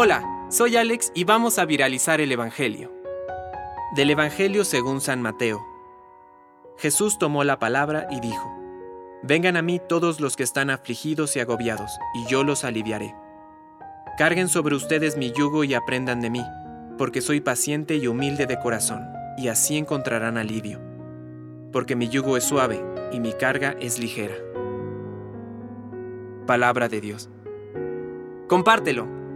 Hola, soy Alex y vamos a viralizar el Evangelio. Del Evangelio según San Mateo. Jesús tomó la palabra y dijo, Vengan a mí todos los que están afligidos y agobiados, y yo los aliviaré. Carguen sobre ustedes mi yugo y aprendan de mí, porque soy paciente y humilde de corazón, y así encontrarán alivio. Porque mi yugo es suave y mi carga es ligera. Palabra de Dios. Compártelo,